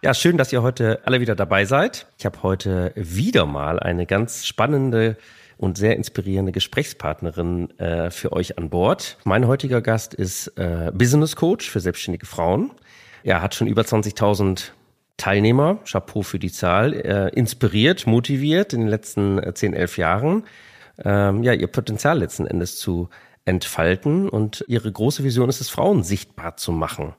Ja, schön, dass ihr heute alle wieder dabei seid. Ich habe heute wieder mal eine ganz spannende und sehr inspirierende Gesprächspartnerin äh, für euch an Bord. Mein heutiger Gast ist äh, Business Coach für selbstständige Frauen. Er hat schon über 20.000 Teilnehmer, Chapeau für die Zahl, äh, inspiriert, motiviert in den letzten äh, 10, 11 Jahren, ähm, ja, ihr Potenzial letzten Endes zu entfalten. Und ihre große Vision ist es, Frauen sichtbar zu machen.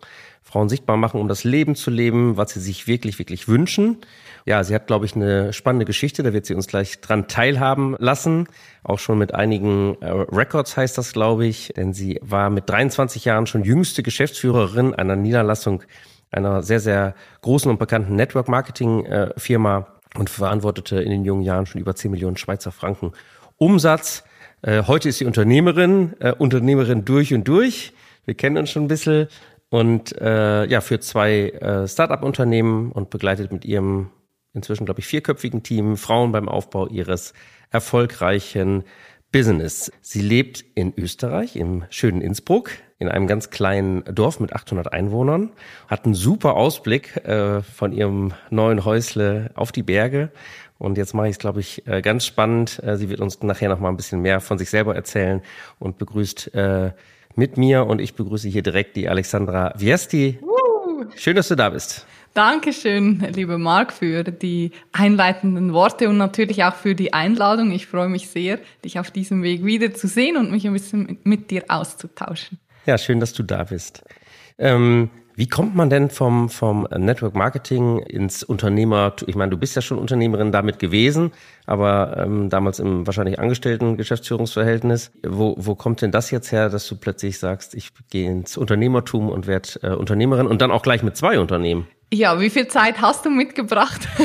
Frauen sichtbar machen, um das Leben zu leben, was sie sich wirklich, wirklich wünschen. Ja, sie hat, glaube ich, eine spannende Geschichte, da wird sie uns gleich dran teilhaben lassen. Auch schon mit einigen äh, Records heißt das, glaube ich, denn sie war mit 23 Jahren schon jüngste Geschäftsführerin einer Niederlassung einer sehr, sehr großen und bekannten Network-Marketing-Firma und verantwortete in den jungen Jahren schon über 10 Millionen Schweizer Franken Umsatz. Äh, heute ist sie Unternehmerin, äh, Unternehmerin durch und durch. Wir kennen uns schon ein bisschen und äh, ja, führt zwei äh, Start-up-Unternehmen und begleitet mit ihrem inzwischen, glaube ich, vierköpfigen Team Frauen beim Aufbau ihres erfolgreichen Business. Sie lebt in Österreich, im schönen Innsbruck, in einem ganz kleinen Dorf mit 800 Einwohnern, hat einen super Ausblick äh, von ihrem neuen Häusle auf die Berge. Und jetzt mache ich es, glaube ich, äh, ganz spannend. Äh, sie wird uns nachher noch mal ein bisschen mehr von sich selber erzählen und begrüßt äh, mit mir und ich begrüße hier direkt die Alexandra Viesti. Uh. Schön, dass du da bist. Dankeschön, liebe Marc, für die einleitenden Worte und natürlich auch für die Einladung. Ich freue mich sehr, dich auf diesem Weg wiederzusehen und mich ein bisschen mit dir auszutauschen. Ja, schön, dass du da bist. Ähm, wie kommt man denn vom, vom Network Marketing ins Unternehmer? Ich meine, du bist ja schon Unternehmerin damit gewesen, aber ähm, damals im wahrscheinlich angestellten Geschäftsführungsverhältnis. Wo, wo kommt denn das jetzt her, dass du plötzlich sagst, ich gehe ins Unternehmertum und werde äh, Unternehmerin und dann auch gleich mit zwei Unternehmen? Ja, wie viel Zeit hast du mitgebracht?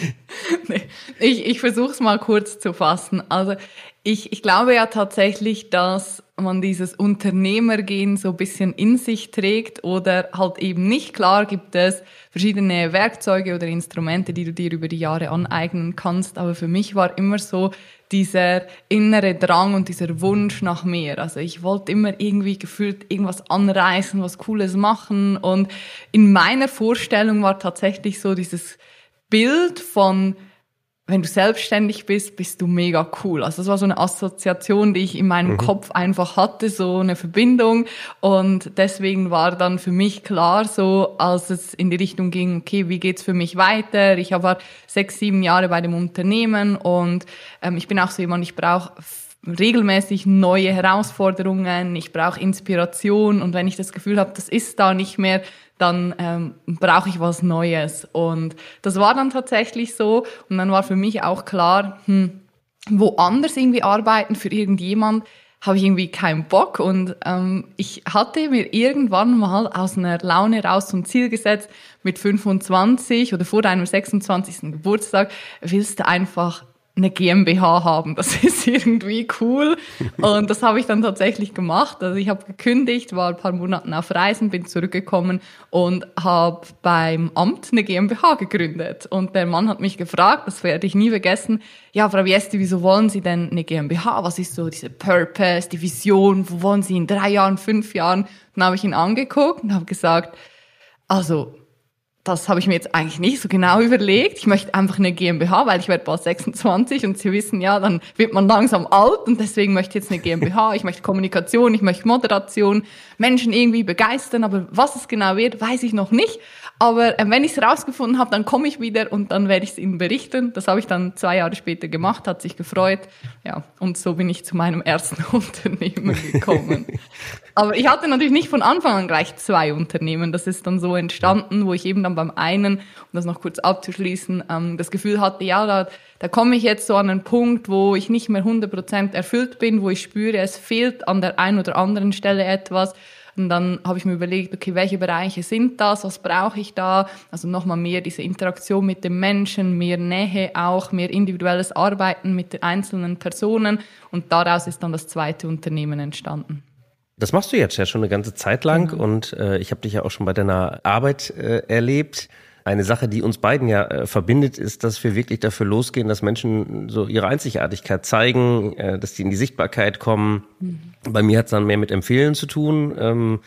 nee, ich ich versuche es mal kurz zu fassen. Also ich, ich glaube ja tatsächlich, dass man dieses Unternehmergehen so ein bisschen in sich trägt oder halt eben nicht. Klar gibt es verschiedene Werkzeuge oder Instrumente, die du dir über die Jahre aneignen kannst, aber für mich war immer so dieser innere Drang und dieser Wunsch nach mehr. Also ich wollte immer irgendwie gefühlt irgendwas anreißen, was Cooles machen und in meiner Vorstellung war tatsächlich so dieses Bild von wenn du selbstständig bist, bist du mega cool. Also das war so eine Assoziation, die ich in meinem mhm. Kopf einfach hatte, so eine Verbindung. Und deswegen war dann für mich klar, so als es in die Richtung ging, okay, wie geht's für mich weiter? Ich war sechs, sieben Jahre bei dem Unternehmen und ähm, ich bin auch so jemand, ich brauche regelmäßig neue Herausforderungen, ich brauche Inspiration und wenn ich das Gefühl habe, das ist da nicht mehr, dann ähm, brauche ich was Neues. Und das war dann tatsächlich so. Und dann war für mich auch klar, hm, woanders irgendwie arbeiten für irgendjemand, habe ich irgendwie keinen Bock. Und ähm, ich hatte mir irgendwann mal aus einer Laune raus zum Ziel gesetzt, mit 25 oder vor deinem 26. Geburtstag willst du einfach eine GmbH haben. Das ist irgendwie cool. Und das habe ich dann tatsächlich gemacht. Also ich habe gekündigt, war ein paar Monate auf Reisen, bin zurückgekommen und habe beim Amt eine GmbH gegründet. Und der Mann hat mich gefragt, das werde ich nie vergessen, ja, Frau Viesti, wieso wollen Sie denn eine GmbH? Was ist so diese Purpose, die Vision? Wo wollen Sie in drei Jahren, fünf Jahren? Dann habe ich ihn angeguckt und habe gesagt, also das habe ich mir jetzt eigentlich nicht so genau überlegt. Ich möchte einfach eine GmbH, weil ich werde bald 26 und Sie wissen ja, dann wird man langsam alt und deswegen möchte ich jetzt eine GmbH. Ich möchte Kommunikation, ich möchte Moderation, Menschen irgendwie begeistern, aber was es genau wird, weiß ich noch nicht. Aber äh, wenn ich es rausgefunden habe, dann komme ich wieder und dann werde ich es Ihnen berichten. Das habe ich dann zwei Jahre später gemacht, hat sich gefreut. Ja, und so bin ich zu meinem ersten Unternehmen gekommen. Aber ich hatte natürlich nicht von Anfang an gleich zwei Unternehmen. Das ist dann so entstanden, wo ich eben dann beim einen, um das noch kurz abzuschließen, ähm, das Gefühl hatte, ja, da, da komme ich jetzt so an einen Punkt, wo ich nicht mehr 100% erfüllt bin, wo ich spüre, es fehlt an der einen oder anderen Stelle etwas Und dann habe ich mir überlegt, okay, welche Bereiche sind das? Was brauche ich da? Also nochmal mehr diese Interaktion mit dem Menschen, mehr Nähe auch, mehr individuelles Arbeiten mit den einzelnen Personen. Und daraus ist dann das zweite Unternehmen entstanden. Das machst du jetzt ja schon eine ganze Zeit lang mhm. und äh, ich habe dich ja auch schon bei deiner Arbeit äh, erlebt. Eine Sache, die uns beiden ja äh, verbindet, ist, dass wir wirklich dafür losgehen, dass Menschen so ihre Einzigartigkeit zeigen, äh, dass die in die Sichtbarkeit kommen. Mhm. Bei mir hat es dann mehr mit Empfehlen zu tun. Ähm,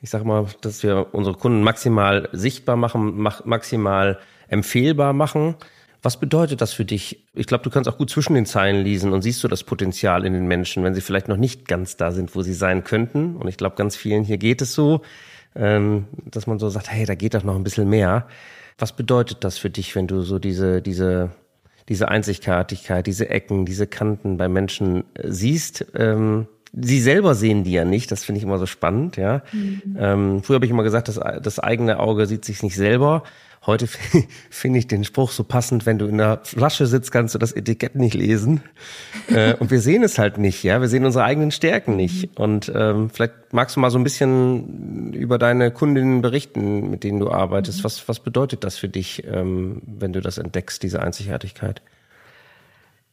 ich sage mal, dass wir unsere Kunden maximal sichtbar machen, mach, maximal empfehlbar machen. Was bedeutet das für dich? Ich glaube, du kannst auch gut zwischen den Zeilen lesen und siehst du das Potenzial in den Menschen, wenn sie vielleicht noch nicht ganz da sind, wo sie sein könnten. Und ich glaube, ganz vielen hier geht es so, dass man so sagt, hey, da geht doch noch ein bisschen mehr. Was bedeutet das für dich, wenn du so diese, diese, diese Einzigartigkeit, diese Ecken, diese Kanten bei Menschen äh, siehst? Ähm, sie selber sehen die ja nicht, das finde ich immer so spannend, ja. Mhm. Ähm, früher habe ich immer gesagt, das, das eigene Auge sieht sich nicht selber. Heute finde ich den Spruch so passend, wenn du in der Flasche sitzt, kannst du das Etikett nicht lesen. äh, und wir sehen es halt nicht, ja. Wir sehen unsere eigenen Stärken nicht. Mhm. Und ähm, vielleicht magst du mal so ein bisschen über deine Kundinnen berichten, mit denen du arbeitest. Mhm. Was, was bedeutet das für dich, ähm, wenn du das entdeckst, diese Einzigartigkeit?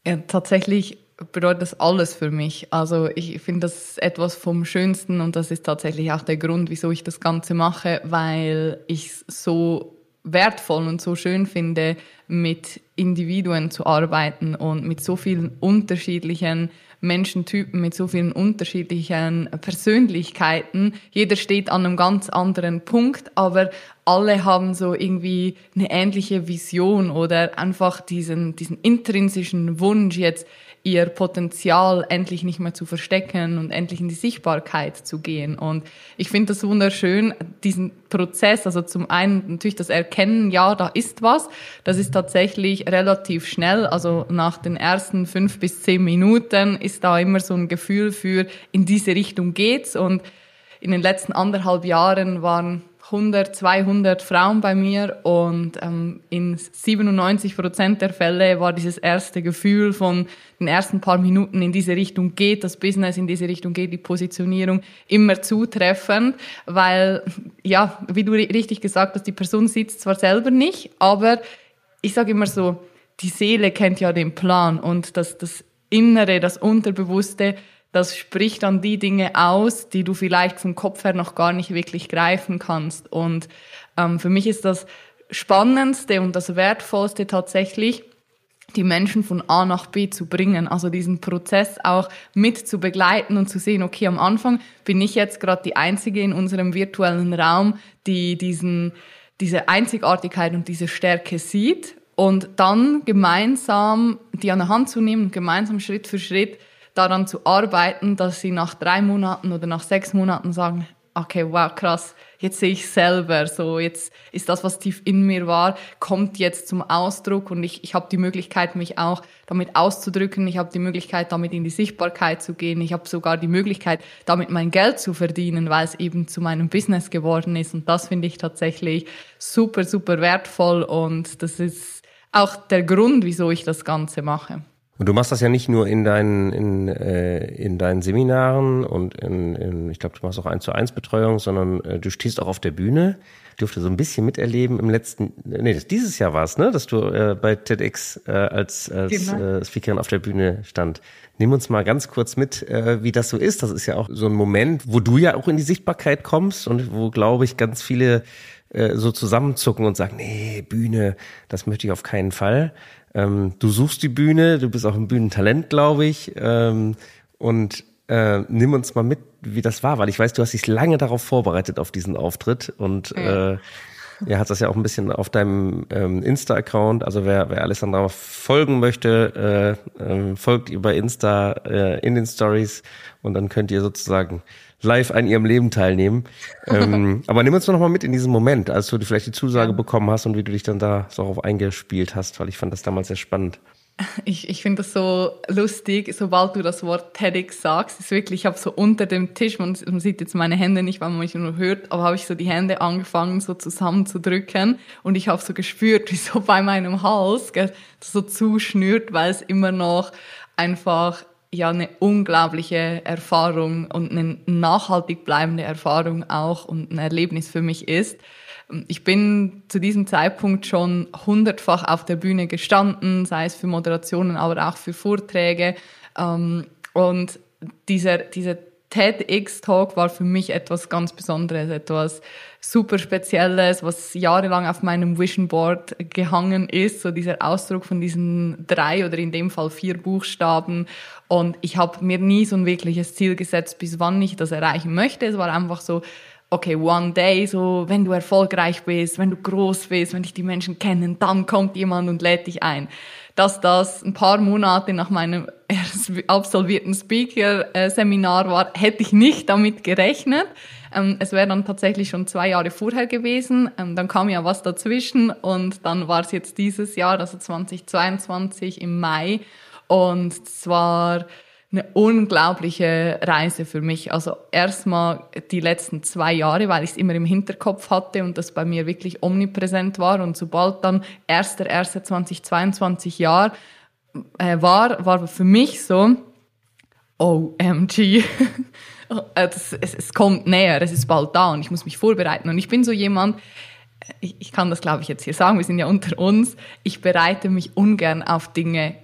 Ja, tatsächlich bedeutet das alles für mich. Also ich finde das etwas vom Schönsten und das ist tatsächlich auch der Grund, wieso ich das Ganze mache, weil ich so wertvoll und so schön finde, mit Individuen zu arbeiten und mit so vielen unterschiedlichen Menschentypen, mit so vielen unterschiedlichen Persönlichkeiten. Jeder steht an einem ganz anderen Punkt, aber alle haben so irgendwie eine ähnliche Vision oder einfach diesen, diesen intrinsischen Wunsch, jetzt ihr Potenzial endlich nicht mehr zu verstecken und endlich in die Sichtbarkeit zu gehen. Und ich finde das wunderschön, diesen Prozess, also zum einen natürlich das Erkennen, ja, da ist was, das ist tatsächlich relativ schnell, also nach den ersten fünf bis zehn Minuten ist da immer so ein Gefühl für, in diese Richtung geht's und in den letzten anderthalb Jahren waren 100, 200 Frauen bei mir und ähm, in 97 Prozent der Fälle war dieses erste Gefühl von den ersten paar Minuten in diese Richtung geht, das Business in diese Richtung geht, die Positionierung immer zutreffend, weil ja, wie du richtig gesagt hast, die Person sitzt zwar selber nicht, aber ich sage immer so, die Seele kennt ja den Plan und das, das Innere, das Unterbewusste das spricht dann die Dinge aus, die du vielleicht vom Kopf her noch gar nicht wirklich greifen kannst. Und ähm, für mich ist das Spannendste und das Wertvollste tatsächlich, die Menschen von A nach B zu bringen, also diesen Prozess auch mit zu begleiten und zu sehen, okay, am Anfang bin ich jetzt gerade die Einzige in unserem virtuellen Raum, die diesen, diese Einzigartigkeit und diese Stärke sieht und dann gemeinsam die an der Hand zu nehmen, gemeinsam Schritt für Schritt daran zu arbeiten, dass sie nach drei Monaten oder nach sechs Monaten sagen, okay, wow, krass, jetzt sehe ich selber, so jetzt ist das, was tief in mir war, kommt jetzt zum Ausdruck und ich, ich habe die Möglichkeit, mich auch damit auszudrücken, ich habe die Möglichkeit, damit in die Sichtbarkeit zu gehen, ich habe sogar die Möglichkeit, damit mein Geld zu verdienen, weil es eben zu meinem Business geworden ist und das finde ich tatsächlich super, super wertvoll und das ist auch der Grund, wieso ich das Ganze mache. Und du machst das ja nicht nur in deinen, in, äh, in deinen Seminaren und in, in ich glaube, du machst auch eins zu eins Betreuung, sondern äh, du stehst auch auf der Bühne. Ich durfte so ein bisschen miterleben im letzten, nee, das, dieses Jahr war es, ne, dass du äh, bei TEDx äh, als, als genau. äh, Speakerin auf der Bühne stand. Nimm uns mal ganz kurz mit, äh, wie das so ist. Das ist ja auch so ein Moment, wo du ja auch in die Sichtbarkeit kommst und wo, glaube ich, ganz viele äh, so zusammenzucken und sagen, nee, Bühne, das möchte ich auf keinen Fall. Ähm, du suchst die Bühne, du bist auch ein Bühnentalent, glaube ich. Ähm, und äh, nimm uns mal mit, wie das war, weil ich weiß, du hast dich lange darauf vorbereitet, auf diesen Auftritt. Und äh, ja, hat das ja auch ein bisschen auf deinem ähm, Insta-Account. Also wer, wer Alessandra folgen möchte, äh, äh, folgt ihr bei Insta äh, in den Stories und dann könnt ihr sozusagen live an ihrem Leben teilnehmen. ähm, aber nimm uns doch noch mal mit in diesen Moment, als du vielleicht die Zusage bekommen hast und wie du dich dann da so darauf eingespielt hast, weil ich fand das damals sehr spannend. Ich, ich finde das so lustig, sobald du das Wort TEDx sagst, ist wirklich, ich habe so unter dem Tisch, man, man, sieht jetzt meine Hände nicht, weil man mich nur hört, aber habe ich so die Hände angefangen so zusammenzudrücken und ich habe so gespürt, wie so bei meinem Hals gell, so zuschnürt, weil es immer noch einfach ja eine unglaubliche Erfahrung und eine nachhaltig bleibende Erfahrung auch und ein Erlebnis für mich ist. Ich bin zu diesem Zeitpunkt schon hundertfach auf der Bühne gestanden, sei es für Moderationen, aber auch für Vorträge. Ähm, und dieser, dieser TEDx-Talk war für mich etwas ganz Besonderes, etwas super Spezielles, was jahrelang auf meinem Vision Board gehangen ist, so dieser Ausdruck von diesen drei oder in dem Fall vier Buchstaben. Und ich habe mir nie so ein wirkliches Ziel gesetzt, bis wann ich das erreichen möchte. Es war einfach so, okay, one day, so, wenn du erfolgreich bist, wenn du groß bist, wenn dich die Menschen kennen, dann kommt jemand und lädt dich ein. Dass das ein paar Monate nach meinem absolvierten Speaker-Seminar war, hätte ich nicht damit gerechnet. Ähm, es wäre dann tatsächlich schon zwei Jahre vorher gewesen. Ähm, dann kam ja was dazwischen und dann war es jetzt dieses Jahr, also 2022 im Mai. Und zwar eine unglaubliche Reise für mich. Also erstmal die letzten zwei Jahre, weil ich es immer im Hinterkopf hatte und das bei mir wirklich omnipräsent war. Und sobald dann 1.1.2022 Jahr äh, war, war für mich so, OMG. es, es, es kommt näher, es ist bald da und ich muss mich vorbereiten. Und ich bin so jemand, ich, ich kann das glaube ich jetzt hier sagen, wir sind ja unter uns, ich bereite mich ungern auf Dinge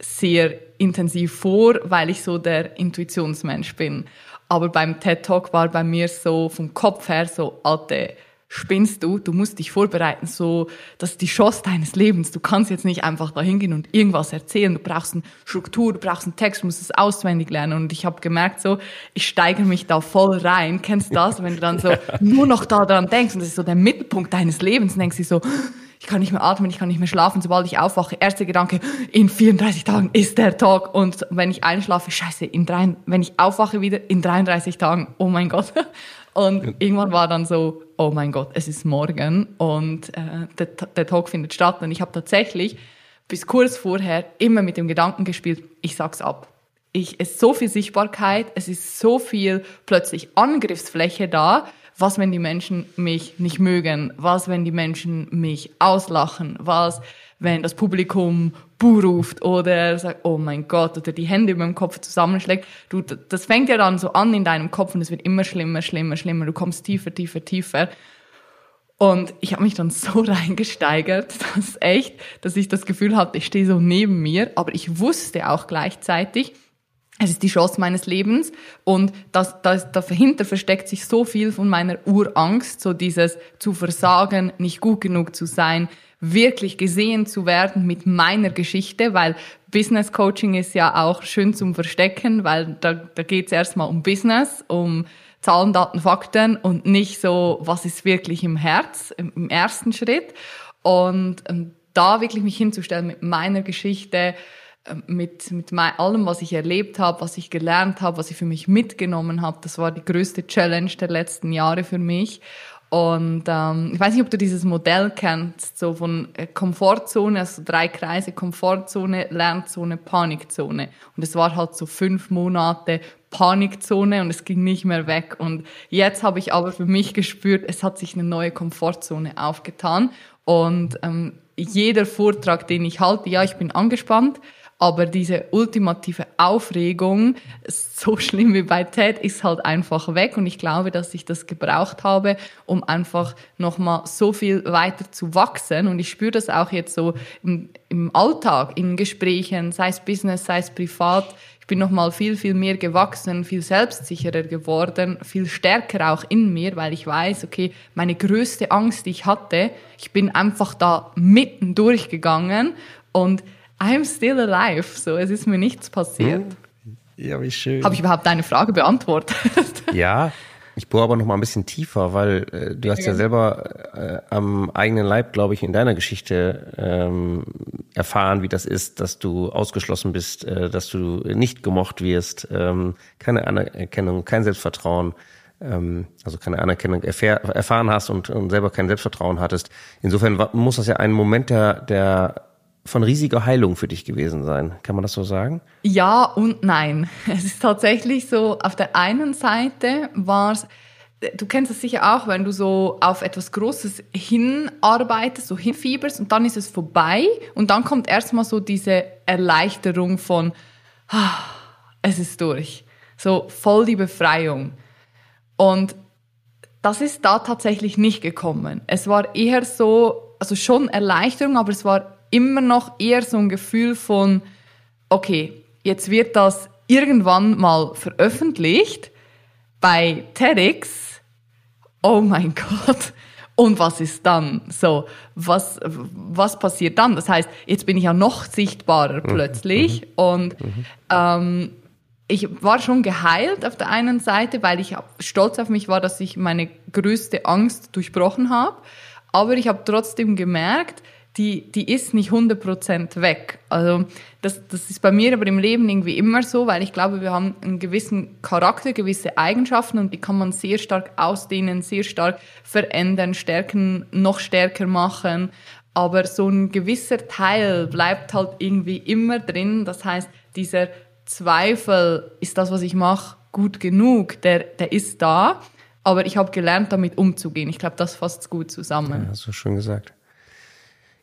sehr intensiv vor, weil ich so der Intuitionsmensch bin. Aber beim TED Talk war bei mir so vom Kopf her so, alte, spinnst du, du musst dich vorbereiten, so, das ist die Chance deines Lebens. Du kannst jetzt nicht einfach da hingehen und irgendwas erzählen. Du brauchst eine Struktur, du brauchst einen Text, du musst es auswendig lernen. Und ich habe gemerkt, so, ich steigere mich da voll rein. Kennst du das, wenn du dann so nur noch da dran denkst und das ist so der Mittelpunkt deines Lebens, denkst du so, ich kann nicht mehr atmen, ich kann nicht mehr schlafen. Sobald ich aufwache, erster Gedanke, in 34 Tagen ist der Tag. Und wenn ich einschlafe, scheiße, in drei, wenn ich aufwache wieder, in 33 Tagen, oh mein Gott. Und irgendwann war dann so, oh mein Gott, es ist morgen und äh, der, der Talk findet statt. Und ich habe tatsächlich bis kurz vorher immer mit dem Gedanken gespielt, ich sag's ab. Ich, es ist so viel Sichtbarkeit, es ist so viel plötzlich Angriffsfläche da, was, wenn die Menschen mich nicht mögen? Was, wenn die Menschen mich auslachen? Was, wenn das Publikum Buh ruft oder sagt, oh mein Gott, oder die Hände über dem Kopf zusammenschlägt. Du, das fängt ja dann so an in deinem Kopf und es wird immer schlimmer, schlimmer, schlimmer. Du kommst tiefer, tiefer, tiefer. Und ich habe mich dann so reingesteigert, dass echt, dass ich das Gefühl hatte, ich stehe so neben mir, aber ich wusste auch gleichzeitig, es ist die Chance meines Lebens und das, das, dahinter versteckt sich so viel von meiner Urangst, so dieses zu versagen, nicht gut genug zu sein, wirklich gesehen zu werden mit meiner Geschichte, weil Business Coaching ist ja auch schön zum Verstecken, weil da, da geht es erstmal um Business, um Zahlen, Daten, Fakten und nicht so, was ist wirklich im Herz, im, ersten Schritt. Und ähm, da wirklich mich hinzustellen mit meiner Geschichte, ähm, mit, mit allem, was ich erlebt habe, was ich gelernt habe, was ich für mich mitgenommen habe. Das war die größte Challenge der letzten Jahre für mich. Und ähm, ich weiß nicht, ob du dieses Modell kennst, so von äh, Komfortzone, also drei Kreise, Komfortzone, Lernzone, Panikzone. Und es war halt so fünf Monate Panikzone und es ging nicht mehr weg. Und jetzt habe ich aber für mich gespürt, es hat sich eine neue Komfortzone aufgetan. Und ähm, jeder Vortrag, den ich halte, ja, ich bin angespannt, aber diese ultimative Aufregung, so schlimm wie bei TED, ist halt einfach weg. Und ich glaube, dass ich das gebraucht habe, um einfach nochmal so viel weiter zu wachsen. Und ich spüre das auch jetzt so im, im Alltag, in Gesprächen, sei es Business, sei es privat. Ich bin nochmal viel, viel mehr gewachsen, viel selbstsicherer geworden, viel stärker auch in mir, weil ich weiß, okay, meine größte Angst, die ich hatte, ich bin einfach da mitten durchgegangen und I'm still alive. So, es ist mir nichts passiert. Hm. Ja, wie schön. Habe ich überhaupt deine Frage beantwortet? Ja, ich bohre aber noch mal ein bisschen tiefer, weil äh, du hast ja, ja selber äh, am eigenen Leib, glaube ich, in deiner Geschichte ähm, erfahren, wie das ist, dass du ausgeschlossen bist, äh, dass du nicht gemocht wirst, ähm, keine Anerkennung, kein Selbstvertrauen, ähm, also keine Anerkennung erfahr erfahren hast und, und selber kein Selbstvertrauen hattest. Insofern muss das ja ein Moment der, der von riesiger Heilung für dich gewesen sein. Kann man das so sagen? Ja und nein. Es ist tatsächlich so, auf der einen Seite war es, du kennst es sicher auch, wenn du so auf etwas Großes hinarbeitest, so hinfieberst und dann ist es vorbei und dann kommt erstmal so diese Erleichterung von, ah, es ist durch. So voll die Befreiung. Und das ist da tatsächlich nicht gekommen. Es war eher so, also schon Erleichterung, aber es war immer noch eher so ein Gefühl von, okay, jetzt wird das irgendwann mal veröffentlicht bei TEDx. Oh mein Gott. Und was ist dann? So, was, was passiert dann? Das heißt, jetzt bin ich ja noch sichtbarer mhm. plötzlich. Mhm. Und mhm. Ähm, ich war schon geheilt auf der einen Seite, weil ich stolz auf mich war, dass ich meine größte Angst durchbrochen habe. Aber ich habe trotzdem gemerkt, die, die ist nicht 100% weg. Also das, das ist bei mir aber im Leben irgendwie immer so, weil ich glaube, wir haben einen gewissen Charakter, gewisse Eigenschaften und die kann man sehr stark ausdehnen, sehr stark verändern, stärken, noch stärker machen. Aber so ein gewisser Teil bleibt halt irgendwie immer drin. Das heißt, dieser Zweifel, ist das, was ich mache, gut genug, der, der ist da. Aber ich habe gelernt, damit umzugehen. Ich glaube, das fasst gut zusammen. Ja, hast du schön gesagt.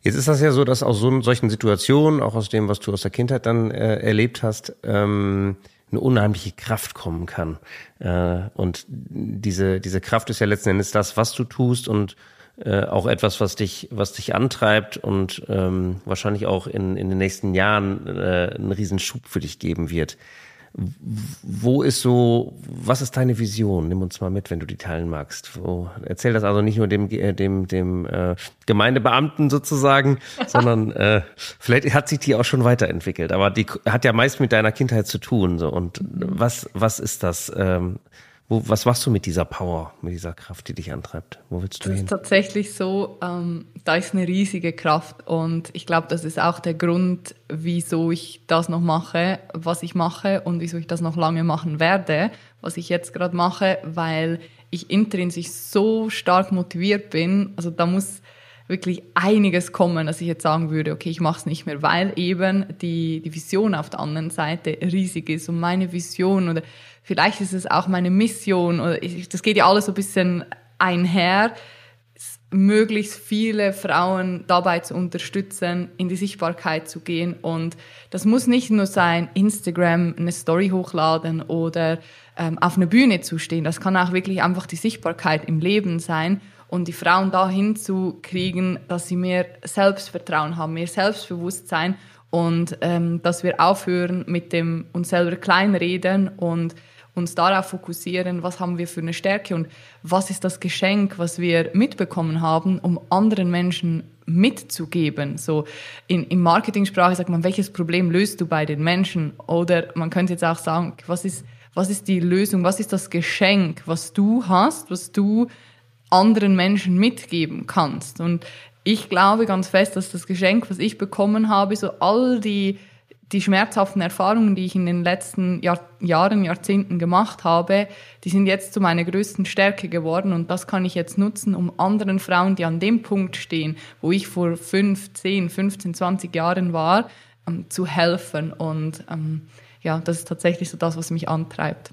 Jetzt ist das ja so, dass aus so solchen Situationen, auch aus dem, was du aus der Kindheit dann äh, erlebt hast, ähm, eine unheimliche Kraft kommen kann. Äh, und diese, diese Kraft ist ja letzten Endes das, was du tust und äh, auch etwas, was dich, was dich antreibt und ähm, wahrscheinlich auch in, in den nächsten Jahren äh, einen riesen Schub für dich geben wird. Wo ist so, was ist deine Vision? Nimm uns mal mit, wenn du die teilen magst. Wo, erzähl das also nicht nur dem, äh, dem, dem äh, Gemeindebeamten sozusagen, sondern äh, vielleicht hat sich die auch schon weiterentwickelt. Aber die hat ja meist mit deiner Kindheit zu tun. So. Und was, was ist das? Ähm, wo, was machst du mit dieser Power, mit dieser Kraft, die dich antreibt? Wo willst du das hin? ist tatsächlich so, ähm, da ist eine riesige Kraft und ich glaube, das ist auch der Grund, wieso ich das noch mache, was ich mache und wieso ich das noch lange machen werde, was ich jetzt gerade mache, weil ich intrinsisch so stark motiviert bin. Also da muss wirklich einiges kommen, dass ich jetzt sagen würde, okay, ich mache es nicht mehr, weil eben die, die Vision auf der anderen Seite riesig ist und meine Vision oder vielleicht ist es auch meine Mission oder ich, das geht ja alles so ein bisschen einher, möglichst viele Frauen dabei zu unterstützen, in die Sichtbarkeit zu gehen. Und das muss nicht nur sein, Instagram eine Story hochladen oder ähm, auf einer Bühne zu stehen. Das kann auch wirklich einfach die Sichtbarkeit im Leben sein und die Frauen dahin zu kriegen, dass sie mehr Selbstvertrauen haben, mehr Selbstbewusstsein und ähm, dass wir aufhören mit dem uns selber kleinreden und uns darauf fokussieren, was haben wir für eine Stärke und was ist das Geschenk, was wir mitbekommen haben, um anderen Menschen mitzugeben. So in, in Marketingsprache sagt man, welches Problem löst du bei den Menschen? Oder man könnte jetzt auch sagen, was ist, was ist die Lösung, was ist das Geschenk, was du hast, was du anderen Menschen mitgeben kannst. Und ich glaube ganz fest, dass das Geschenk, was ich bekommen habe, so all die, die schmerzhaften Erfahrungen, die ich in den letzten Jahr, Jahren, Jahrzehnten gemacht habe, die sind jetzt zu meiner größten Stärke geworden und das kann ich jetzt nutzen, um anderen Frauen, die an dem Punkt stehen, wo ich vor 5, 10, 15, 20 Jahren war, ähm, zu helfen. Und ähm, ja, das ist tatsächlich so das, was mich antreibt.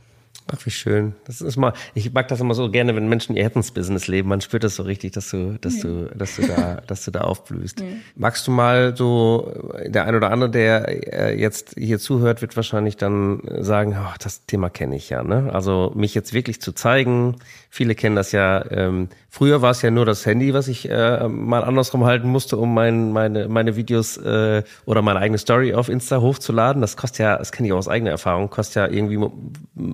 Ach, wie schön. Das ist mal, ich mag das immer so gerne, wenn Menschen ihr Herzensbusiness leben. Man spürt das so richtig, dass du, dass du, dass du da, dass du da aufblühst. Ja. Magst du mal so, der ein oder andere, der äh, jetzt hier zuhört, wird wahrscheinlich dann sagen, oh, das Thema kenne ich ja, ne? Also mich jetzt wirklich zu zeigen. Viele kennen das ja, ähm, Früher war es ja nur das Handy, was ich äh, mal andersrum halten musste, um mein, meine, meine Videos äh, oder meine eigene Story auf Insta hochzuladen. Das kostet ja, das kenne ich auch aus eigener Erfahrung, kostet ja irgendwie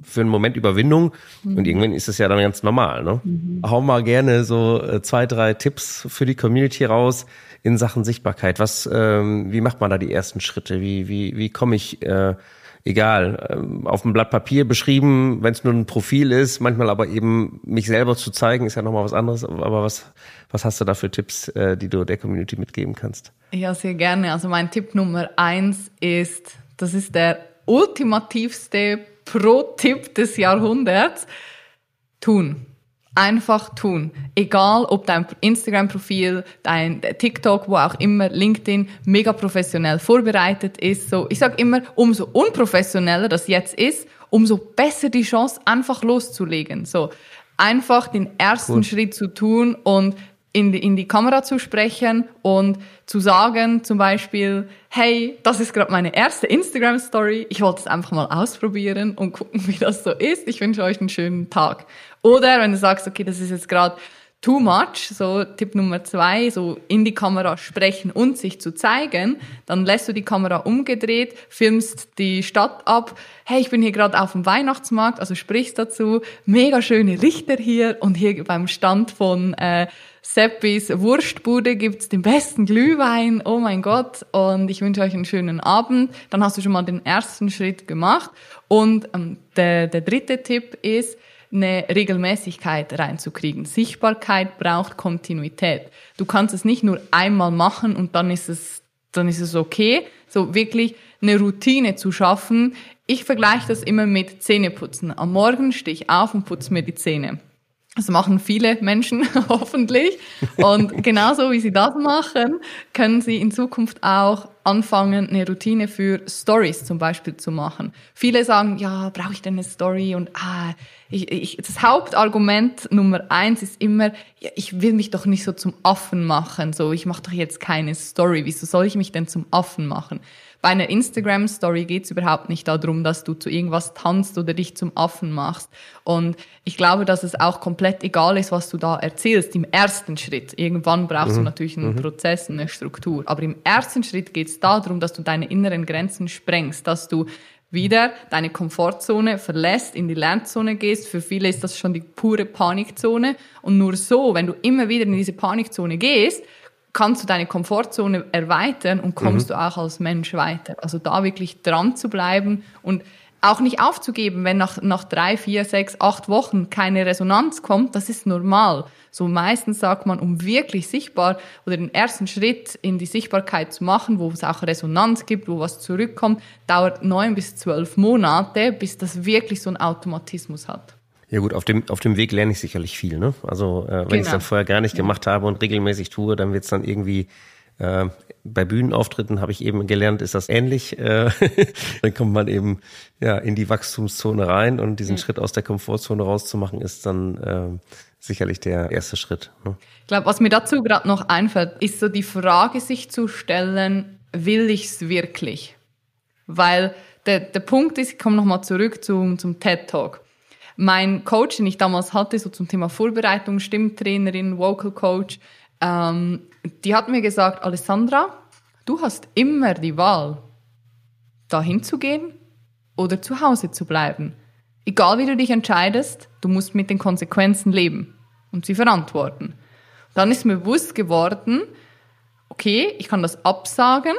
für einen Moment Überwindung mhm. und irgendwann ist es ja dann ganz normal. Ne? Mhm. Hau mal gerne so äh, zwei, drei Tipps für die Community raus in Sachen Sichtbarkeit. Was, ähm, wie macht man da die ersten Schritte? Wie, wie, wie komme ich äh, egal, ähm, auf dem Blatt Papier beschrieben, wenn es nur ein Profil ist, manchmal aber eben mich selber zu zeigen, ist ja nochmal was anderes. Aber was, was hast du da für Tipps, äh, die du der Community mitgeben kannst? Ja, sehr gerne. Also mein Tipp Nummer eins ist, das ist der ultimativste Pro-Tipp des Jahrhunderts, tun. Einfach tun. Egal, ob dein Instagram-Profil, dein TikTok, wo auch immer, LinkedIn mega professionell vorbereitet ist. So, ich sag immer, umso unprofessioneller das jetzt ist, umso besser die Chance, einfach loszulegen. So, einfach den ersten cool. Schritt zu tun und in die, in die Kamera zu sprechen und zu sagen zum Beispiel, hey, das ist gerade meine erste Instagram-Story, ich wollte es einfach mal ausprobieren und gucken, wie das so ist. Ich wünsche euch einen schönen Tag. Oder wenn du sagst, okay, das ist jetzt gerade too much, so Tipp Nummer zwei, so in die Kamera sprechen und sich zu zeigen, dann lässt du die Kamera umgedreht, filmst die Stadt ab, hey, ich bin hier gerade auf dem Weihnachtsmarkt, also sprichst dazu, mega schöne Lichter hier und hier beim Stand von äh, Seppis Wurstbude gibt's den besten Glühwein, oh mein Gott, und ich wünsche euch einen schönen Abend. Dann hast du schon mal den ersten Schritt gemacht. Und ähm, der, der dritte Tipp ist, eine Regelmäßigkeit reinzukriegen. Sichtbarkeit braucht Kontinuität. Du kannst es nicht nur einmal machen und dann ist es, dann ist es okay. So wirklich eine Routine zu schaffen. Ich vergleiche das immer mit Zähneputzen. Am Morgen stehe ich auf und putze mir die Zähne. Das machen viele Menschen hoffentlich. Und genauso wie sie das machen, können sie in Zukunft auch anfangen, eine Routine für Stories zum Beispiel zu machen. Viele sagen, ja, brauche ich denn eine Story? Und ah, ich, ich, das Hauptargument Nummer eins ist immer, ja, ich will mich doch nicht so zum Affen machen. So, ich mache doch jetzt keine Story. Wieso soll ich mich denn zum Affen machen? Bei einer Instagram-Story geht es überhaupt nicht darum, dass du zu irgendwas tanzt oder dich zum Affen machst. Und ich glaube, dass es auch komplett egal ist, was du da erzählst im ersten Schritt. Irgendwann brauchst mhm. du natürlich einen mhm. Prozess, eine Struktur. Aber im ersten Schritt geht es darum, dass du deine inneren Grenzen sprengst, dass du wieder deine Komfortzone verlässt, in die Lernzone gehst. Für viele ist das schon die pure Panikzone. Und nur so, wenn du immer wieder in diese Panikzone gehst, kannst du deine Komfortzone erweitern und kommst mhm. du auch als Mensch weiter. Also da wirklich dran zu bleiben und auch nicht aufzugeben, wenn nach, nach drei, vier, sechs, acht Wochen keine Resonanz kommt, das ist normal. So meistens sagt man, um wirklich sichtbar oder den ersten Schritt in die Sichtbarkeit zu machen, wo es auch Resonanz gibt, wo was zurückkommt, dauert neun bis zwölf Monate, bis das wirklich so einen Automatismus hat. Ja gut, auf dem, auf dem Weg lerne ich sicherlich viel. Ne? Also äh, wenn genau. ich es dann vorher gar nicht gemacht habe und regelmäßig tue, dann wird es dann irgendwie äh, bei Bühnenauftritten habe ich eben gelernt, ist das ähnlich. Äh, dann kommt man eben ja in die Wachstumszone rein und diesen mhm. Schritt aus der Komfortzone rauszumachen, ist dann äh, sicherlich der erste Schritt. Ne? Ich glaube, was mir dazu gerade noch einfällt, ist so die Frage, sich zu stellen, will ich es wirklich? Weil der, der Punkt ist, ich komme nochmal zurück zum, zum TED Talk mein Coach, den ich damals hatte, so zum Thema Vorbereitung, Stimmtrainerin, Vocal Coach, ähm, die hat mir gesagt, Alessandra, du hast immer die Wahl, dahin zu gehen oder zu Hause zu bleiben. Egal wie du dich entscheidest, du musst mit den Konsequenzen leben und sie verantworten. Dann ist mir bewusst geworden, okay, ich kann das absagen,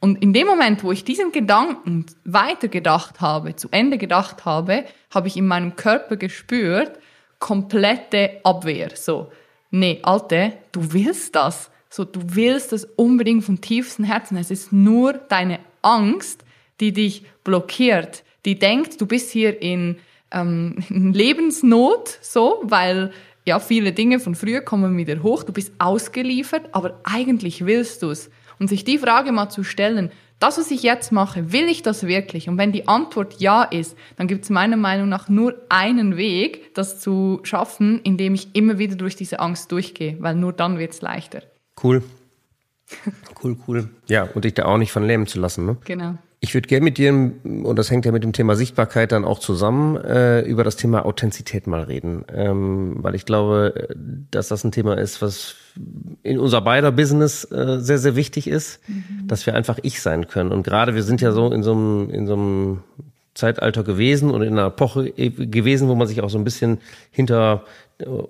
und in dem Moment, wo ich diesen Gedanken weitergedacht habe, zu Ende gedacht habe, habe ich in meinem Körper gespürt, komplette Abwehr. So, nee, Alte, du willst das. So, du willst das unbedingt vom tiefsten Herzen. Es ist nur deine Angst, die dich blockiert, die denkt, du bist hier in, ähm, in Lebensnot, so, weil ja viele Dinge von früher kommen wieder hoch. Du bist ausgeliefert, aber eigentlich willst du es. Und sich die Frage mal zu stellen, das, was ich jetzt mache, will ich das wirklich? Und wenn die Antwort ja ist, dann gibt es meiner Meinung nach nur einen Weg, das zu schaffen, indem ich immer wieder durch diese Angst durchgehe, weil nur dann wird es leichter. Cool. Cool, cool. Ja, und dich da auch nicht von lähmen zu lassen. Ne? Genau. Ich würde gerne mit dir, und das hängt ja mit dem Thema Sichtbarkeit dann auch zusammen, äh, über das Thema Authentizität mal reden. Ähm, weil ich glaube, dass das ein Thema ist, was in unser beider Business äh, sehr, sehr wichtig ist, mhm. dass wir einfach ich sein können. Und gerade wir sind ja so in so einem, in so einem Zeitalter gewesen und in einer Epoche gewesen, wo man sich auch so ein bisschen hinter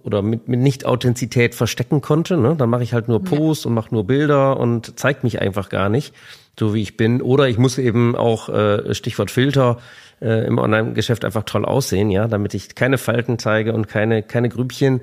oder mit, mit Nicht-Authentizität verstecken konnte. Ne? Dann mache ich halt nur Posts ja. und mache nur Bilder und zeige mich einfach gar nicht so wie ich bin. Oder ich muss eben auch, äh, Stichwort Filter, äh, im Online-Geschäft einfach toll aussehen, ja, damit ich keine Falten zeige und keine, keine Grübchen.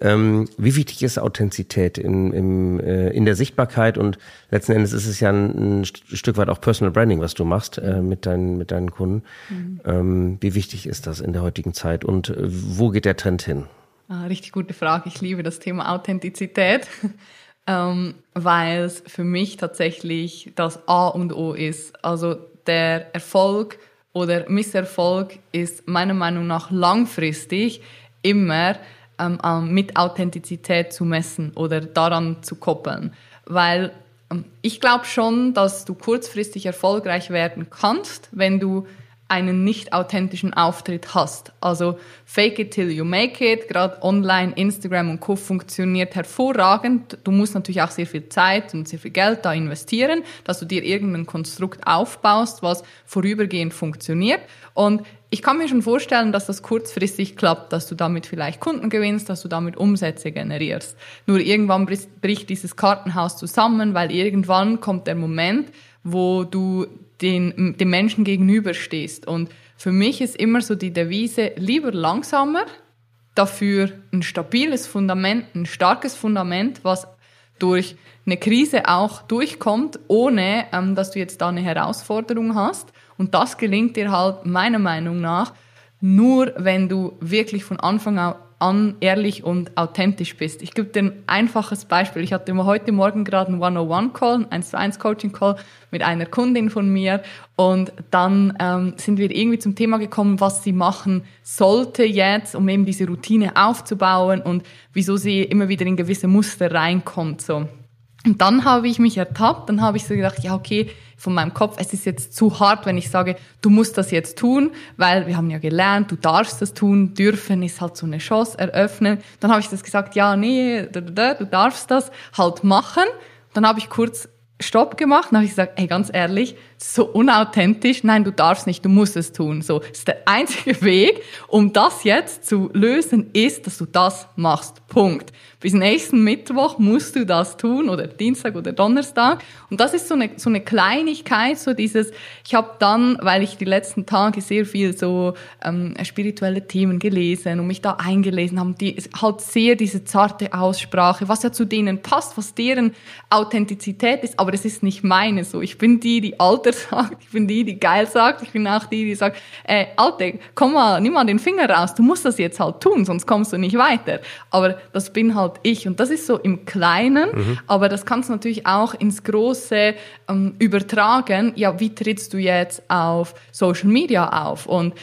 Ähm, wie wichtig ist Authentizität in, im, äh, in der Sichtbarkeit und letzten Endes ist es ja ein, ein Stück weit auch Personal Branding, was du machst äh, mit, deinen, mit deinen Kunden. Mhm. Ähm, wie wichtig ist das in der heutigen Zeit und äh, wo geht der Trend hin? Ah, richtig gute Frage. Ich liebe das Thema Authentizität ähm, weil es für mich tatsächlich das A und O ist. Also der Erfolg oder Misserfolg ist meiner Meinung nach langfristig immer ähm, mit Authentizität zu messen oder daran zu koppeln. Weil ähm, ich glaube schon, dass du kurzfristig erfolgreich werden kannst, wenn du einen nicht authentischen Auftritt hast. Also fake it till you make it. Gerade online, Instagram und Co. funktioniert hervorragend. Du musst natürlich auch sehr viel Zeit und sehr viel Geld da investieren, dass du dir irgendein Konstrukt aufbaust, was vorübergehend funktioniert. Und ich kann mir schon vorstellen, dass das kurzfristig klappt, dass du damit vielleicht Kunden gewinnst, dass du damit Umsätze generierst. Nur irgendwann bricht dieses Kartenhaus zusammen, weil irgendwann kommt der Moment, wo du den, dem Menschen gegenüberstehst. Und für mich ist immer so die Devise, lieber langsamer, dafür ein stabiles Fundament, ein starkes Fundament, was durch eine Krise auch durchkommt, ohne ähm, dass du jetzt da eine Herausforderung hast. Und das gelingt dir halt meiner Meinung nach nur, wenn du wirklich von Anfang an ehrlich und authentisch bist. Ich gebe dir ein einfaches Beispiel. Ich hatte heute Morgen gerade einen 101-Call, ein 1-Coaching-Call mit einer Kundin von mir und dann ähm, sind wir irgendwie zum Thema gekommen, was sie machen sollte jetzt, um eben diese Routine aufzubauen und wieso sie immer wieder in gewisse Muster reinkommt. So. Und dann habe ich mich ertappt, dann habe ich so gedacht, ja, okay, von meinem Kopf, es ist jetzt zu hart, wenn ich sage, du musst das jetzt tun, weil wir haben ja gelernt, du darfst das tun, dürfen ist halt so eine Chance eröffnen. Dann habe ich das gesagt, ja, nee, du darfst das halt machen. Dann habe ich kurz Stopp gemacht und habe ich gesagt, hey, ganz ehrlich, so unauthentisch, nein, du darfst nicht, du musst es tun. So, das ist der einzige Weg, um das jetzt zu lösen, ist, dass du das machst. Punkt. Bis nächsten Mittwoch musst du das tun oder Dienstag oder Donnerstag. Und das ist so eine, so eine Kleinigkeit, so dieses, ich habe dann, weil ich die letzten Tage sehr viel so ähm, spirituelle Themen gelesen und mich da eingelesen haben, die halt sehr diese zarte Aussprache, was ja zu denen passt, was deren Authentizität ist, aber es ist nicht meine so. Ich bin die, die Alter sagt, ich bin die, die geil sagt, ich bin auch die, die sagt, äh, Alte, komm mal, nimm mal den Finger raus, du musst das jetzt halt tun, sonst kommst du nicht weiter. Aber das bin halt ich und das ist so im Kleinen, mhm. aber das kannst du natürlich auch ins Große ähm, übertragen. Ja, wie trittst du jetzt auf Social Media auf? Und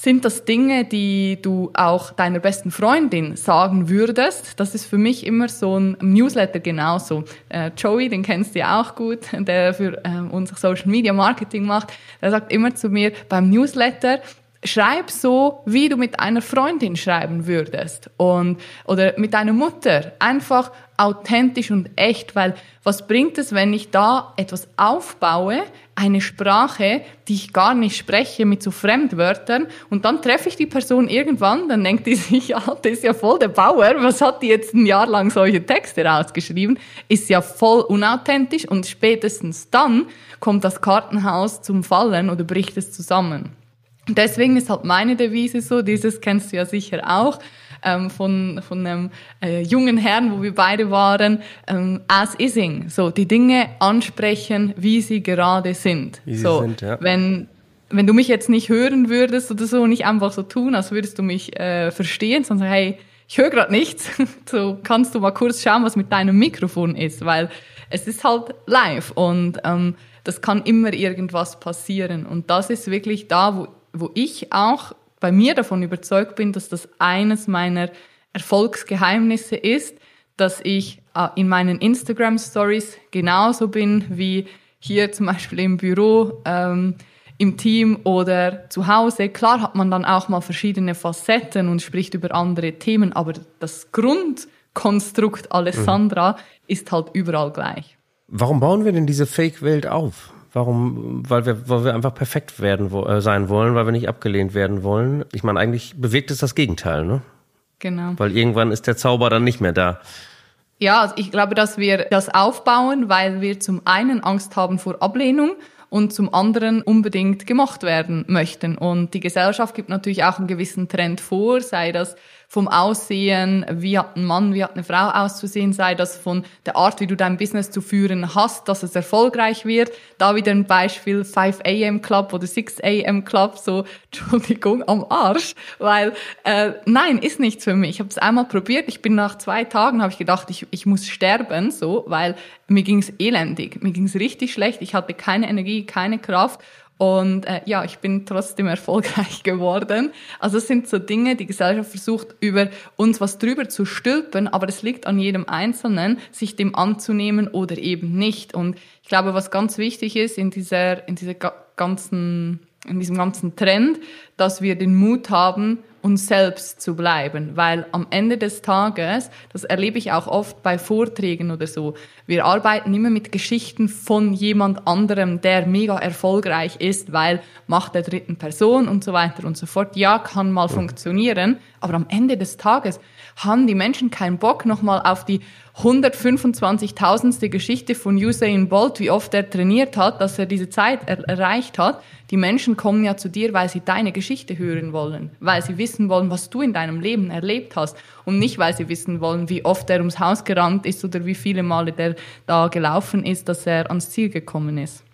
sind das Dinge, die du auch deiner besten Freundin sagen würdest? Das ist für mich immer so ein Newsletter genauso. Äh, Joey, den kennst du ja auch gut, der für äh, unser Social Media Marketing macht. Der sagt immer zu mir beim Newsletter, schreib so, wie du mit einer Freundin schreiben würdest und oder mit deiner Mutter. Einfach authentisch und echt, weil was bringt es, wenn ich da etwas aufbaue, eine Sprache, die ich gar nicht spreche mit so Fremdwörtern und dann treffe ich die Person irgendwann, dann denkt die sich, ja, das ist ja voll der Bauer, was hat die jetzt ein Jahr lang solche Texte rausgeschrieben, ist ja voll unauthentisch und spätestens dann kommt das Kartenhaus zum Fallen oder bricht es zusammen. Deswegen ist halt meine Devise so, dieses kennst du ja sicher auch, ähm, von, von einem äh, jungen Herrn, wo wir beide waren, ähm, as ising. So, die Dinge ansprechen, wie sie gerade sind. Wie so, sie sind, ja. Wenn, wenn du mich jetzt nicht hören würdest oder so, nicht einfach so tun, als würdest du mich äh, verstehen, sondern sagen, hey, ich höre gerade nichts, so kannst du mal kurz schauen, was mit deinem Mikrofon ist, weil es ist halt live und ähm, das kann immer irgendwas passieren. Und das ist wirklich da, wo wo ich auch bei mir davon überzeugt bin, dass das eines meiner Erfolgsgeheimnisse ist, dass ich äh, in meinen Instagram Stories genauso bin wie hier zum Beispiel im Büro, ähm, im Team oder zu Hause. Klar hat man dann auch mal verschiedene Facetten und spricht über andere Themen, aber das Grundkonstrukt Alessandra mhm. ist halt überall gleich. Warum bauen wir denn diese Fake-Welt auf? Warum? Weil wir, weil wir einfach perfekt werden äh, sein wollen, weil wir nicht abgelehnt werden wollen. Ich meine, eigentlich bewegt es das Gegenteil, ne? Genau. Weil irgendwann ist der Zauber dann nicht mehr da. Ja, also ich glaube, dass wir das aufbauen, weil wir zum einen Angst haben vor Ablehnung und zum anderen unbedingt gemacht werden möchten. Und die Gesellschaft gibt natürlich auch einen gewissen Trend vor, sei das vom Aussehen, wie hat ein Mann, wie hat eine Frau auszusehen, sei das von der Art, wie du dein Business zu führen hast, dass es erfolgreich wird. Da wieder ein Beispiel 5 AM Club oder 6 AM Club, so, Entschuldigung, am Arsch, weil äh, nein, ist nichts für mich. Ich habe es einmal probiert, ich bin nach zwei Tagen, habe ich gedacht, ich, ich muss sterben, so, weil mir ging's elendig, mir ging's richtig schlecht, ich hatte keine Energie, keine Kraft Und äh, ja, ich bin trotzdem erfolgreich geworden. Also es sind so Dinge, die Gesellschaft versucht, über uns was drüber zu stülpen, aber es liegt an jedem Einzelnen, sich dem anzunehmen oder eben nicht. Und ich glaube, was ganz wichtig ist in dieser, in dieser ganzen, in diesem ganzen Trend, dass wir den Mut haben, uns selbst zu bleiben, weil am Ende des Tages, das erlebe ich auch oft bei Vorträgen oder so, wir arbeiten immer mit Geschichten von jemand anderem, der mega erfolgreich ist, weil Macht der dritten Person und so weiter und so fort. Ja, kann mal funktionieren, aber am Ende des Tages haben die Menschen keinen Bock nochmal auf die 125.000. Geschichte von Usain Bolt, wie oft er trainiert hat, dass er diese Zeit er erreicht hat. Die Menschen kommen ja zu dir, weil sie deine Geschichte hören wollen, weil sie wissen wollen, was du in deinem Leben erlebt hast und nicht, weil sie wissen wollen, wie oft er ums Haus gerannt ist oder wie viele Male der da gelaufen ist, dass er ans Ziel gekommen ist.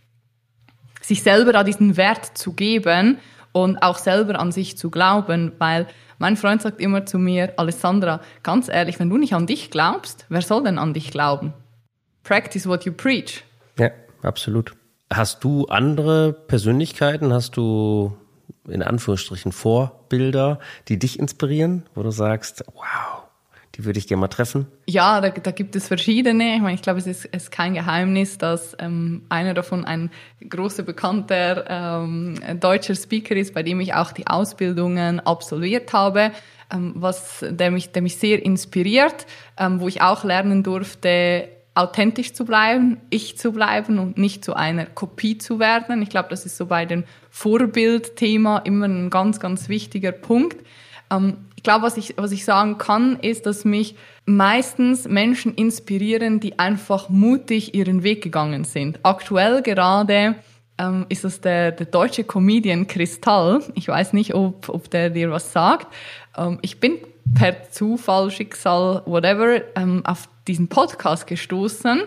Sich selber da diesen Wert zu geben und auch selber an sich zu glauben, weil mein Freund sagt immer zu mir, Alessandra, ganz ehrlich, wenn du nicht an dich glaubst, wer soll denn an dich glauben? Practice what you preach. Ja, absolut. Hast du andere Persönlichkeiten? Hast du in Anführungsstrichen Vorbilder, die dich inspirieren, wo du sagst, wow, die würde ich gerne mal treffen? Ja, da, da gibt es verschiedene. Ich meine, ich glaube, es ist, ist kein Geheimnis, dass ähm, einer davon ein großer, bekannter ähm, deutscher Speaker ist, bei dem ich auch die Ausbildungen absolviert habe, ähm, was, der, mich, der mich sehr inspiriert, ähm, wo ich auch lernen durfte, authentisch zu bleiben, ich zu bleiben und nicht zu einer Kopie zu werden. Ich glaube, das ist so bei dem Vorbildthema immer ein ganz, ganz wichtiger Punkt. Ähm, ich glaube, was ich, was ich sagen kann, ist, dass mich meistens Menschen inspirieren, die einfach mutig ihren Weg gegangen sind. Aktuell gerade ähm, ist das der, der deutsche Comedian Kristall. Ich weiß nicht, ob, ob der dir was sagt. Ähm, ich bin per Zufall, Schicksal, whatever, ähm, auf diesen Podcast gestoßen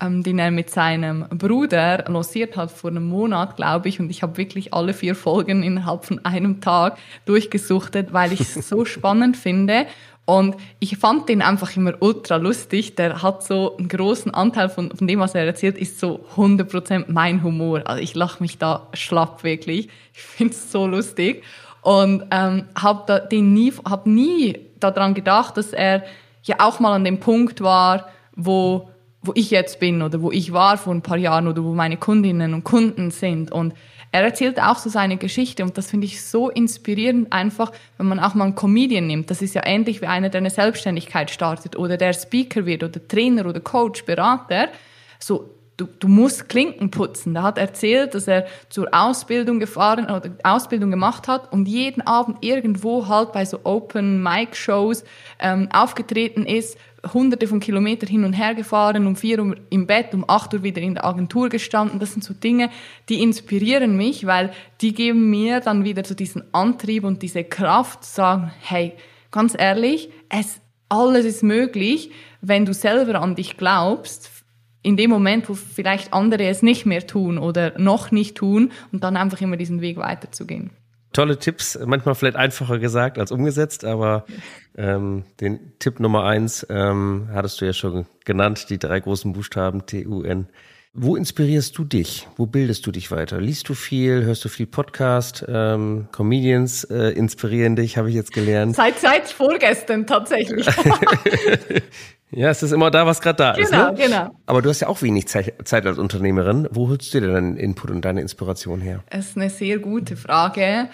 ähm, den er mit seinem Bruder lanciert hat vor einem Monat, glaube ich. Und ich habe wirklich alle vier Folgen innerhalb von einem Tag durchgesuchtet, weil ich es so spannend finde. Und ich fand den einfach immer ultra lustig. Der hat so einen großen Anteil von, von dem, was er erzählt, ist so 100% mein Humor. Also ich lache mich da schlapp wirklich. Ich finde es so lustig. Und ähm, habe nie, hab nie daran gedacht, dass er ja auch mal an dem Punkt war, wo wo ich jetzt bin oder wo ich war vor ein paar Jahren oder wo meine Kundinnen und Kunden sind. Und er erzählt auch so seine Geschichte und das finde ich so inspirierend einfach, wenn man auch mal einen Comedian nimmt. Das ist ja ähnlich wie einer, der eine Selbstständigkeit startet oder der Speaker wird oder Trainer oder Coach, Berater. So, du, du musst Klinken putzen. Da hat erzählt, dass er zur Ausbildung gefahren oder Ausbildung gemacht hat und jeden Abend irgendwo halt bei so Open Mic Shows ähm, aufgetreten ist, hunderte von Kilometern hin und her gefahren, um vier Uhr im Bett, um acht Uhr wieder in der Agentur gestanden. Das sind so Dinge, die inspirieren mich, weil die geben mir dann wieder so diesen Antrieb und diese Kraft, zu sagen, hey, ganz ehrlich, es, alles ist möglich, wenn du selber an dich glaubst, in dem Moment, wo vielleicht andere es nicht mehr tun oder noch nicht tun und dann einfach immer diesen Weg weiterzugehen tolle Tipps, manchmal vielleicht einfacher gesagt als umgesetzt, aber ähm, den Tipp Nummer eins ähm, hattest du ja schon genannt, die drei großen Buchstaben T-U-N. Wo inspirierst du dich? Wo bildest du dich weiter? Liest du viel? Hörst du viel Podcast? Ähm, Comedians äh, inspirieren dich, habe ich jetzt gelernt. Seit, seit vorgestern tatsächlich. Ja, es ist immer da, was gerade da genau, ist. Ne? Genau, genau. Aber du hast ja auch wenig Zeit, Zeit als Unternehmerin. Wo holst du dir deinen Input und deine Inspiration her? Das ist eine sehr gute Frage.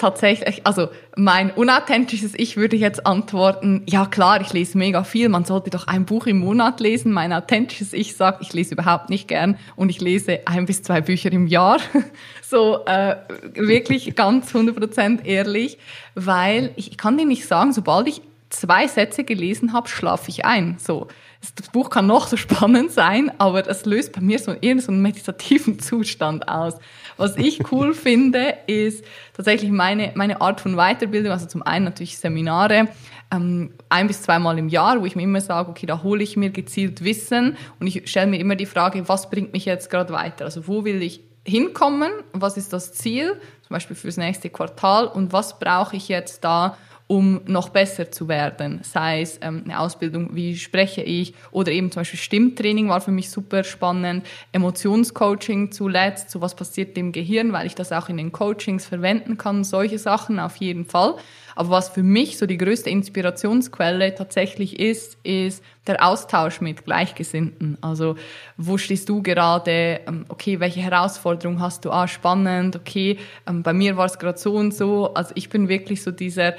Tatsächlich, also mein unauthentisches Ich würde jetzt antworten, ja klar, ich lese mega viel, man sollte doch ein Buch im Monat lesen. Mein authentisches Ich sagt, ich lese überhaupt nicht gern und ich lese ein bis zwei Bücher im Jahr. so äh, wirklich ganz 100% ehrlich, weil ich kann dir nicht sagen, sobald ich zwei Sätze gelesen habe, schlafe ich ein. So. Das Buch kann noch so spannend sein, aber das löst bei mir so eher so einen meditativen Zustand aus. Was ich cool finde, ist tatsächlich meine, meine Art von Weiterbildung. Also zum einen natürlich Seminare, ähm, ein bis zweimal im Jahr, wo ich mir immer sage, okay, da hole ich mir gezielt Wissen und ich stelle mir immer die Frage, was bringt mich jetzt gerade weiter? Also wo will ich hinkommen? Was ist das Ziel? Zum Beispiel fürs nächste Quartal und was brauche ich jetzt da, um noch besser zu werden. Sei es ähm, eine Ausbildung, wie spreche ich, oder eben zum Beispiel Stimmtraining war für mich super spannend, Emotionscoaching zuletzt, so was passiert im Gehirn, weil ich das auch in den Coachings verwenden kann, solche Sachen auf jeden Fall. Aber was für mich so die größte Inspirationsquelle tatsächlich ist, ist der Austausch mit Gleichgesinnten. Also wo stehst du gerade? Ähm, okay, welche Herausforderung hast du? Ah, spannend. Okay, ähm, bei mir war es gerade so und so. Also ich bin wirklich so dieser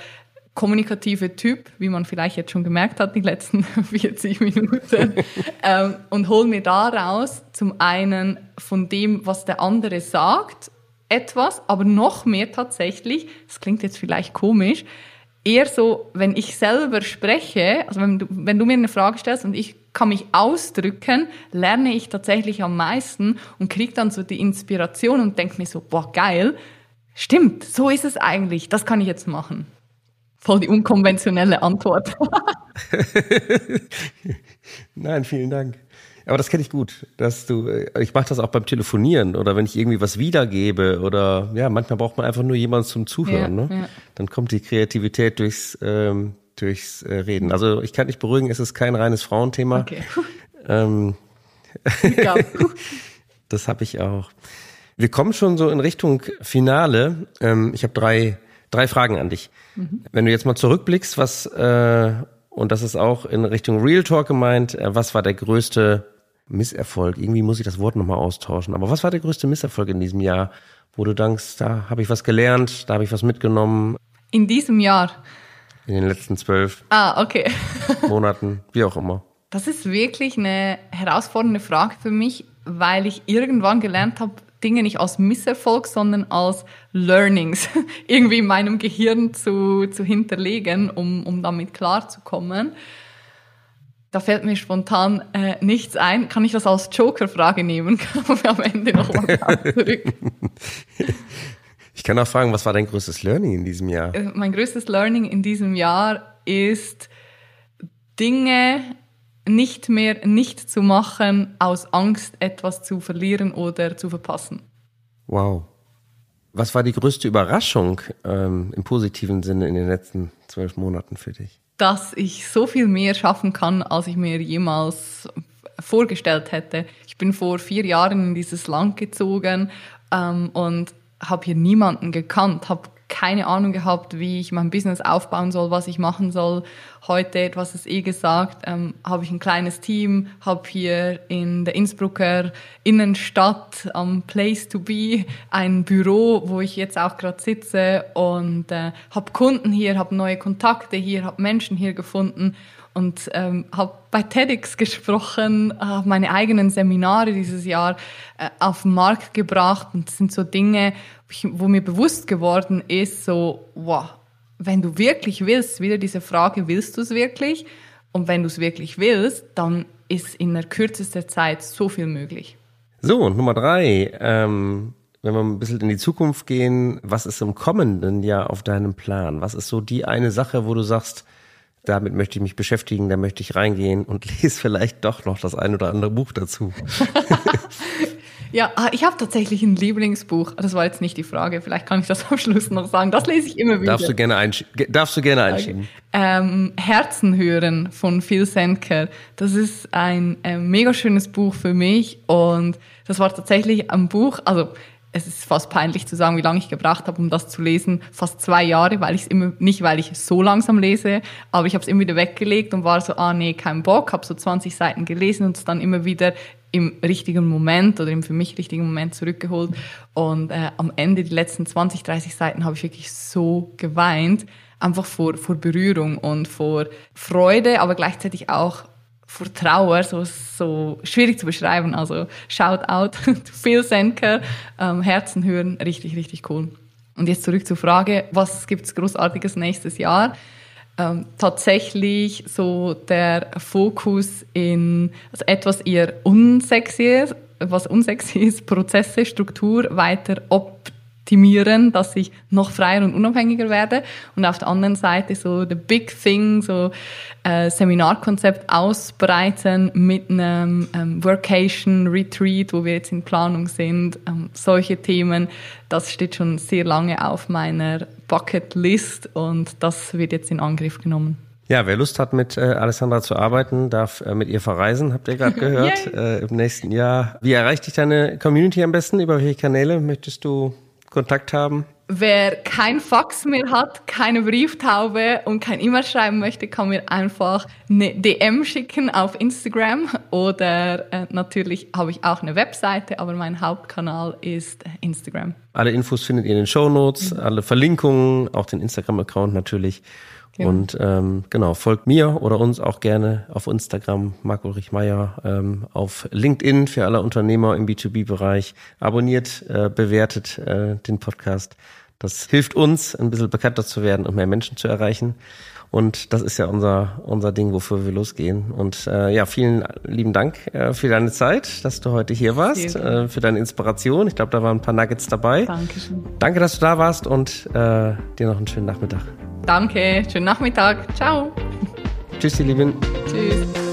kommunikative Typ, wie man vielleicht jetzt schon gemerkt hat, die letzten 40 Minuten, ähm, und hol mir daraus zum einen von dem, was der andere sagt, etwas, aber noch mehr tatsächlich, das klingt jetzt vielleicht komisch, eher so, wenn ich selber spreche, also wenn du, wenn du mir eine Frage stellst und ich kann mich ausdrücken, lerne ich tatsächlich am meisten und kriege dann so die Inspiration und denke mir so, boah, geil, stimmt, so ist es eigentlich, das kann ich jetzt machen. Voll die unkonventionelle Antwort. Nein, vielen Dank. Aber das kenne ich gut, dass du, äh, ich mache das auch beim Telefonieren oder wenn ich irgendwie was wiedergebe oder ja, manchmal braucht man einfach nur jemanden zum Zuhören. Ja, ne? Ja. Dann kommt die Kreativität durchs, ähm, durchs äh, Reden. Also ich kann dich beruhigen, es ist kein reines Frauenthema. Okay. Ähm, das habe ich auch. Wir kommen schon so in Richtung Finale. Ähm, ich habe drei, drei Fragen an dich. Mhm. Wenn du jetzt mal zurückblickst, was äh, und das ist auch in Richtung Real Talk gemeint. Äh, was war der größte Misserfolg? Irgendwie muss ich das Wort nochmal austauschen. Aber was war der größte Misserfolg in diesem Jahr, wo du denkst, da habe ich was gelernt, da habe ich was mitgenommen? In diesem Jahr? In den letzten zwölf ah, okay. Monaten, wie auch immer. Das ist wirklich eine herausfordernde Frage für mich, weil ich irgendwann gelernt habe, Dinge nicht als Misserfolg, sondern als Learnings irgendwie in meinem Gehirn zu, zu hinterlegen, um, um damit klarzukommen. Da fällt mir spontan äh, nichts ein. Kann ich das als Joker-Frage nehmen? Kommen wir am Ende nochmal zurück. Ich kann auch fragen, was war dein größtes Learning in diesem Jahr? Äh, mein größtes Learning in diesem Jahr ist, Dinge nicht mehr nicht zu machen aus Angst, etwas zu verlieren oder zu verpassen. Wow. Was war die größte Überraschung ähm, im positiven Sinne in den letzten zwölf Monaten für dich? Dass ich so viel mehr schaffen kann, als ich mir jemals vorgestellt hätte. Ich bin vor vier Jahren in dieses Land gezogen ähm, und habe hier niemanden gekannt, habe keine Ahnung gehabt, wie ich mein Business aufbauen soll, was ich machen soll. Heute, hast es eh gesagt, ähm, habe ich ein kleines Team, habe hier in der Innsbrucker Innenstadt am Place to Be ein Büro, wo ich jetzt auch gerade sitze und äh, habe Kunden hier, habe neue Kontakte hier, habe Menschen hier gefunden und ähm, habe bei TEDx gesprochen, habe meine eigenen Seminare dieses Jahr äh, auf den Markt gebracht und das sind so Dinge, wo mir bewusst geworden ist, so, wow, wenn du wirklich willst, wieder diese Frage, willst du es wirklich? Und wenn du es wirklich willst, dann ist in der kürzesten Zeit so viel möglich. So, und Nummer drei, ähm, wenn wir ein bisschen in die Zukunft gehen, was ist im kommenden Jahr auf deinem Plan? Was ist so die eine Sache, wo du sagst, damit möchte ich mich beschäftigen, da möchte ich reingehen und lese vielleicht doch noch das ein oder andere Buch dazu. ja, ah, ich habe tatsächlich ein Lieblingsbuch. Das war jetzt nicht die Frage. Vielleicht kann ich das am Schluss noch sagen. Das lese ich immer wieder. Darfst du gerne, einsch darfst du gerne einschieben. Ähm, Herzen hören von Phil Senker. Das ist ein äh, mega schönes Buch für mich und das war tatsächlich ein Buch, also es ist fast peinlich zu sagen, wie lange ich gebraucht habe, um das zu lesen. Fast zwei Jahre, weil ich es immer, nicht weil ich so langsam lese, aber ich habe es immer wieder weggelegt und war so, ah nee, kein Bock, habe so 20 Seiten gelesen und es dann immer wieder im richtigen Moment oder im für mich richtigen Moment zurückgeholt. Und äh, am Ende, die letzten 20, 30 Seiten, habe ich wirklich so geweint. Einfach vor, vor Berührung und vor Freude, aber gleichzeitig auch vor Trauer, so, so schwierig zu beschreiben. Also shout out to Phil Senker, ähm, Herzen hören, richtig, richtig cool. Und jetzt zurück zur Frage, was gibt's großartiges nächstes Jahr? Ähm, tatsächlich so der Fokus in also etwas eher unsexy was unsexy ist, Prozesse, Struktur weiter optimieren optimieren, dass ich noch freier und unabhängiger werde. Und auf der anderen Seite so the big thing, so äh, Seminarkonzept ausbreiten mit einem ähm, Workation Retreat, wo wir jetzt in Planung sind. Ähm, solche Themen, das steht schon sehr lange auf meiner Bucket List und das wird jetzt in Angriff genommen. Ja, wer Lust hat, mit äh, Alessandra zu arbeiten, darf äh, mit ihr verreisen, habt ihr gerade gehört, äh, im nächsten Jahr. Wie erreicht dich deine Community am besten? Über welche Kanäle möchtest du Kontakt haben? Wer kein Fax mehr hat, keine Brieftaube und kein E-Mail schreiben möchte, kann mir einfach eine DM schicken auf Instagram oder äh, natürlich habe ich auch eine Webseite, aber mein Hauptkanal ist Instagram. Alle Infos findet ihr in den Show Notes, mhm. alle Verlinkungen, auch den Instagram-Account natürlich. Ja. Und ähm, genau, folgt mir oder uns auch gerne auf Instagram, Marc Ulrich Meyer, ähm, auf LinkedIn für alle Unternehmer im B2B-Bereich. Abonniert, äh, bewertet äh, den Podcast. Das hilft uns, ein bisschen bekannter zu werden und mehr Menschen zu erreichen. Und das ist ja unser, unser Ding, wofür wir losgehen. Und äh, ja, vielen lieben Dank äh, für deine Zeit, dass du heute hier warst, äh, für deine Inspiration. Ich glaube, da waren ein paar Nuggets dabei. Dankeschön. Danke, dass du da warst und äh, dir noch einen schönen Nachmittag. Danke, schönen Nachmittag. Ciao. Tschüss, ihr Lieben. Tschüss.